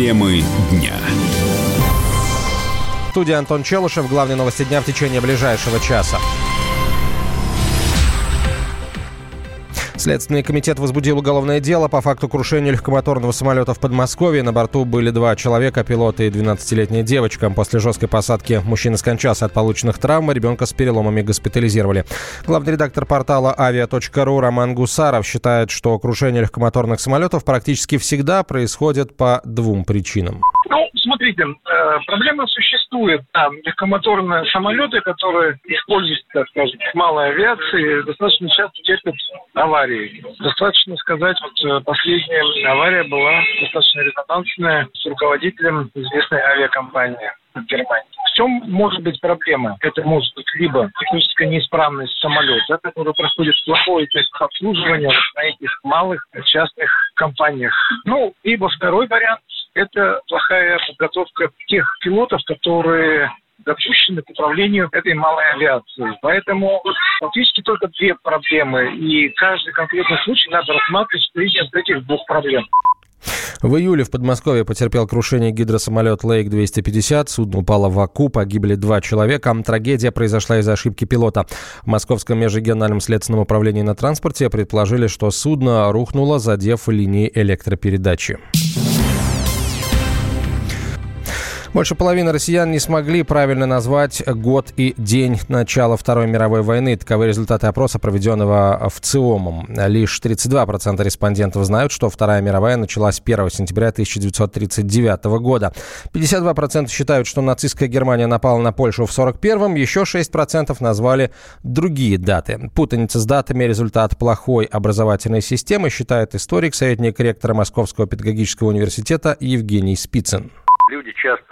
Темы дня. Студия Антон Челышев. Главные новости дня в течение ближайшего часа. Следственный комитет возбудил уголовное дело по факту крушения легкомоторного самолета в Подмосковье. На борту были два человека, пилот и 12-летняя девочка. После жесткой посадки мужчина скончался от полученных травм, а ребенка с переломами госпитализировали. Главный редактор портала авиа.ру Роман Гусаров считает, что крушение легкомоторных самолетов практически всегда происходит по двум причинам. Ну, смотрите, э, проблема существует. Да, легкомоторные самолеты, которые используются, так скажем, в малой авиации, достаточно часто терпят аварии. Достаточно сказать, вот э, последняя авария была достаточно резонансная с руководителем известной авиакомпании в Германии. В чем может быть проблема? Это может быть либо техническая неисправность самолета, который проходит плохое обслуживание на этих малых частных компаниях. Ну, либо второй вариант это плохая подготовка тех пилотов, которые допущены к управлению этой малой авиацией. Поэтому фактически только две проблемы, и каждый конкретный случай надо рассматривать в призме этих двух проблем. В июле в Подмосковье потерпел крушение гидросамолет Лейк-250. Судно упало в Аку, погибли два человека. Трагедия произошла из-за ошибки пилота. В Московском межрегиональном следственном управлении на транспорте предположили, что судно рухнуло, задев линии электропередачи. Больше половины россиян не смогли правильно назвать год и день начала Второй мировой войны. Таковы результаты опроса, проведенного в ЦИОМом. Лишь 32% респондентов знают, что Вторая мировая началась 1 сентября 1939 года. 52% считают, что нацистская Германия напала на Польшу в 41-м. Еще 6% назвали другие даты. Путаница с датами – результат плохой образовательной системы, считает историк, советник ректора Московского педагогического университета Евгений Спицын.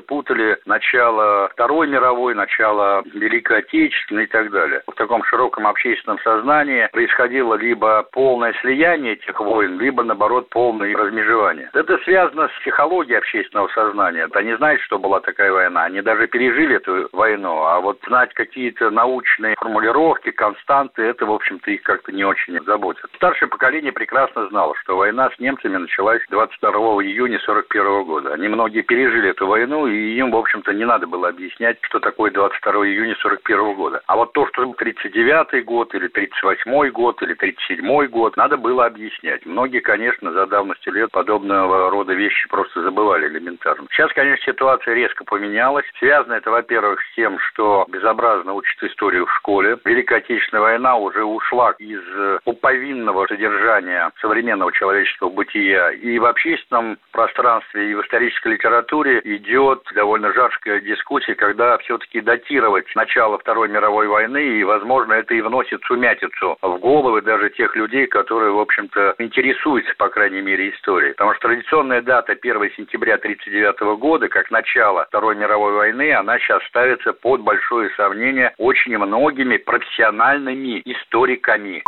Путали начало Второй мировой, начало Великой Отечественной и так далее. В таком широком общественном сознании происходило либо полное слияние этих войн, либо, наоборот, полное размежевание. Это связано с психологией общественного сознания. Они знают, что была такая война. Они даже пережили эту войну. А вот знать какие-то научные формулировки, константы, это, в общем-то, их как-то не очень заботит. Старшее поколение прекрасно знало, что война с немцами началась 22 июня 41 года. Они многие пережили эту войну, и им, в общем-то, не надо было объяснять, что такое 22 июня 41 года. А вот то, что 39 год, или 38 год, или 37 год, надо было объяснять. Многие, конечно, за давностью лет подобного рода вещи просто забывали элементарно. Сейчас, конечно, ситуация резко поменялась. Связано это, во-первых, с тем, что безобразно учат историю в школе. Великая Отечественная война уже ушла из пуповинного содержания современного человеческого бытия и в общественном пространстве, и в исторической литературе идет довольно жаркая дискуссия, когда все-таки датировать начало Второй мировой войны, и, возможно, это и вносит сумятицу в головы даже тех людей, которые, в общем-то, интересуются, по крайней мере, историей. Потому что традиционная дата 1 сентября 1939 года, как начало Второй мировой войны, она сейчас ставится под большое сомнение очень многими профессиональными историками.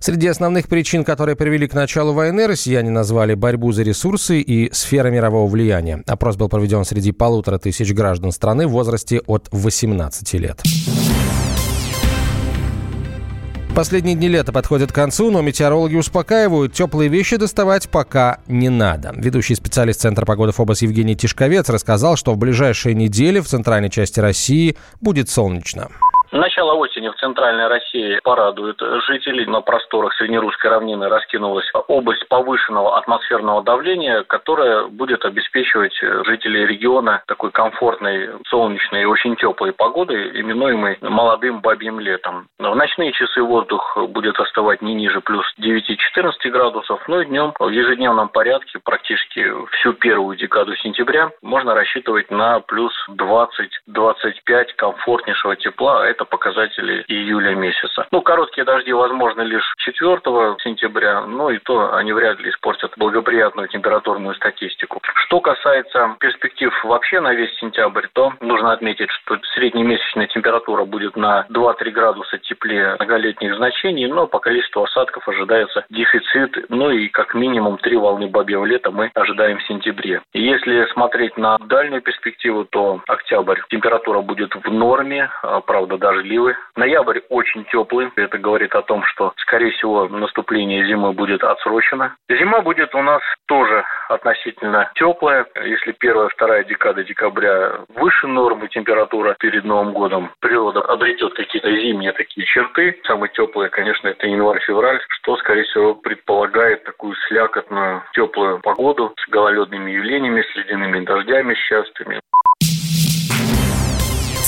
Среди основных причин, которые привели к началу войны, россияне назвали борьбу за ресурсы и сфера мирового влияния. Опрос был проведен среди полутора тысяч граждан страны в возрасте от 18 лет. Последние дни лета подходят к концу, но метеорологи успокаивают, теплые вещи доставать пока не надо. Ведущий специалист Центра погоды ФОБОС Евгений Тишковец рассказал, что в ближайшие недели в центральной части России будет солнечно. Начало осени в центральной России порадует жителей. На просторах Среднерусской равнины раскинулась область повышенного атмосферного давления, которая будет обеспечивать жителей региона такой комфортной, солнечной и очень теплой погодой, именуемой молодым бабьим летом. В ночные часы воздух будет остывать не ниже плюс 9-14 градусов, но и днем в ежедневном порядке практически всю первую декаду сентября можно рассчитывать на плюс 20-25 комфортнейшего тепла. Это это показатели июля месяца. Ну, короткие дожди возможны лишь 4 сентября, но и то они вряд ли испортят благоприятную температурную статистику. Что касается перспектив вообще на весь сентябрь, то нужно отметить, что среднемесячная температура будет на 2-3 градуса теплее многолетних значений, но по количеству осадков ожидается дефицит, ну и как минимум три волны бабьего лета мы ожидаем в сентябре. Если смотреть на дальнюю перспективу, то октябрь температура будет в норме, а, правда, даже дождливый. Ноябрь очень теплый. Это говорит о том, что, скорее всего, наступление зимы будет отсрочено. Зима будет у нас тоже относительно теплая. Если первая, вторая декада декабря выше нормы температура перед Новым годом, природа обретет какие-то зимние такие черты. Самые теплые, конечно, это январь-февраль, что, скорее всего, предполагает такую слякотную теплую погоду с гололедными явлениями, с ледяными дождями, с частыми.